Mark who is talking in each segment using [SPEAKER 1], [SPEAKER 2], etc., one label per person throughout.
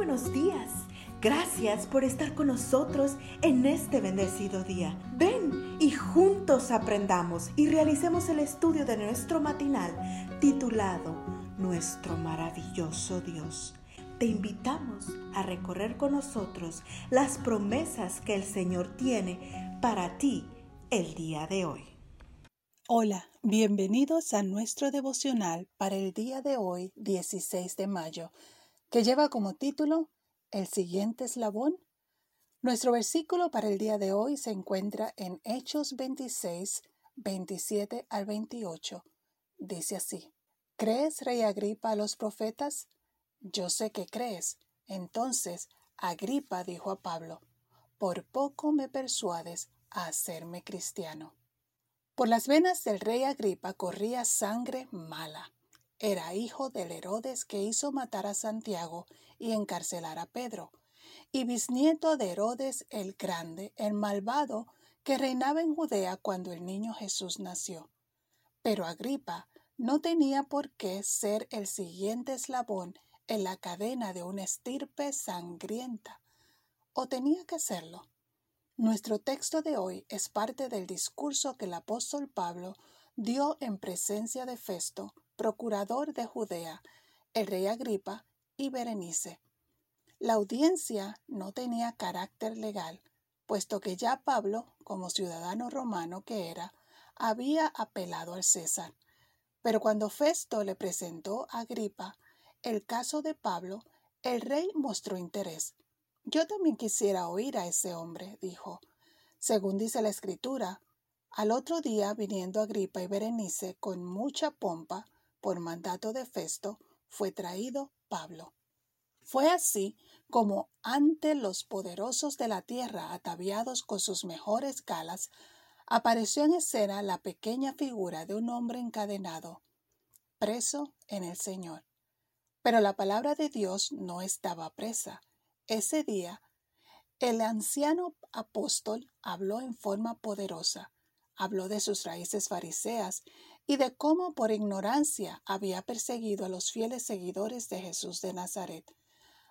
[SPEAKER 1] buenos días. Gracias por estar con nosotros en este bendecido día. Ven y juntos aprendamos y realicemos el estudio de nuestro matinal titulado Nuestro maravilloso Dios. Te invitamos a recorrer con nosotros las promesas que el Señor tiene para ti el día de hoy.
[SPEAKER 2] Hola, bienvenidos a nuestro devocional para el día de hoy, 16 de mayo que lleva como título El siguiente eslabón. Nuestro versículo para el día de hoy se encuentra en Hechos 26, 27 al 28. Dice así, ¿crees, rey Agripa, a los profetas? Yo sé que crees. Entonces, Agripa dijo a Pablo, por poco me persuades a hacerme cristiano. Por las venas del rey Agripa corría sangre mala era hijo del Herodes que hizo matar a Santiago y encarcelar a Pedro, y bisnieto de Herodes el Grande, el malvado, que reinaba en Judea cuando el niño Jesús nació. Pero Agripa no tenía por qué ser el siguiente eslabón en la cadena de una estirpe sangrienta. ¿O tenía que serlo? Nuestro texto de hoy es parte del discurso que el apóstol Pablo dio en presencia de Festo procurador de Judea, el rey Agripa y Berenice. La audiencia no tenía carácter legal, puesto que ya Pablo, como ciudadano romano que era, había apelado al César. Pero cuando Festo le presentó a Agripa el caso de Pablo, el rey mostró interés. Yo también quisiera oír a ese hombre, dijo. Según dice la escritura, al otro día, viniendo Agripa y Berenice con mucha pompa, por mandato de Festo, fue traído Pablo. Fue así como ante los poderosos de la tierra, ataviados con sus mejores galas, apareció en escena la pequeña figura de un hombre encadenado, preso en el Señor. Pero la palabra de Dios no estaba presa. Ese día, el anciano apóstol habló en forma poderosa, habló de sus raíces fariseas y de cómo por ignorancia había perseguido a los fieles seguidores de Jesús de Nazaret.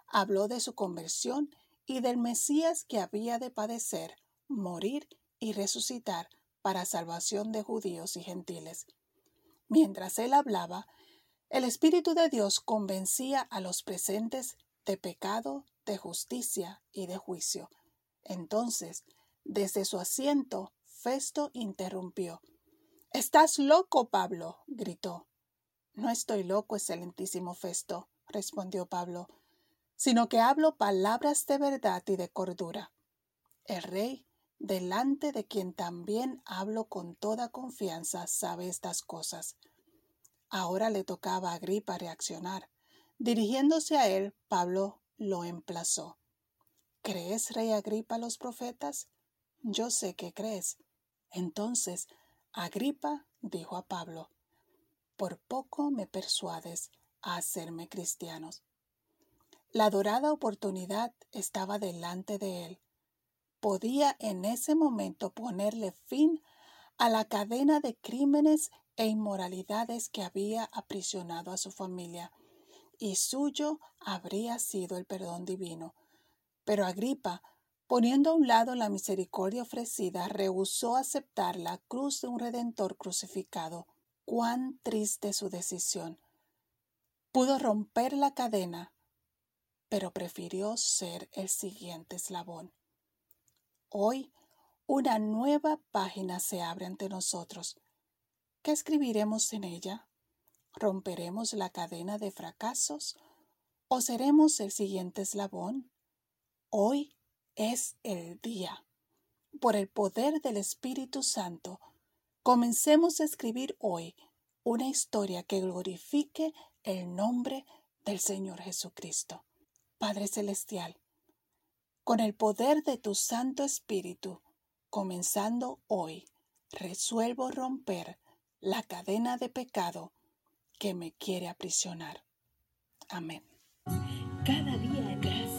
[SPEAKER 2] Habló de su conversión y del Mesías que había de padecer, morir y resucitar para salvación de judíos y gentiles. Mientras él hablaba, el Espíritu de Dios convencía a los presentes de pecado, de justicia y de juicio. Entonces, desde su asiento, Festo interrumpió. Estás loco, Pablo, gritó. No estoy loco, excelentísimo Festo, respondió Pablo, sino que hablo palabras de verdad y de cordura. El rey, delante de quien también hablo con toda confianza, sabe estas cosas. Ahora le tocaba a Agripa reaccionar. Dirigiéndose a él, Pablo lo emplazó. ¿Crees, rey Agripa, los profetas? Yo sé que crees. Entonces Agripa dijo a Pablo, por poco me persuades a hacerme cristianos. La dorada oportunidad estaba delante de él. Podía en ese momento ponerle fin a la cadena de crímenes e inmoralidades que había aprisionado a su familia, y suyo habría sido el perdón divino. Pero Agripa Poniendo a un lado la misericordia ofrecida, rehusó aceptar la cruz de un redentor crucificado. Cuán triste su decisión. Pudo romper la cadena, pero prefirió ser el siguiente eslabón. Hoy una nueva página se abre ante nosotros. ¿Qué escribiremos en ella? ¿Romperemos la cadena de fracasos o seremos el siguiente eslabón? Hoy es el día. Por el poder del Espíritu Santo, comencemos a escribir hoy una historia que glorifique el nombre del Señor Jesucristo. Padre Celestial, con el poder de tu Santo Espíritu, comenzando hoy, resuelvo romper la cadena de pecado que me quiere aprisionar. Amén.
[SPEAKER 1] Cada día Gracias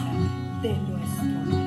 [SPEAKER 1] de nuestro.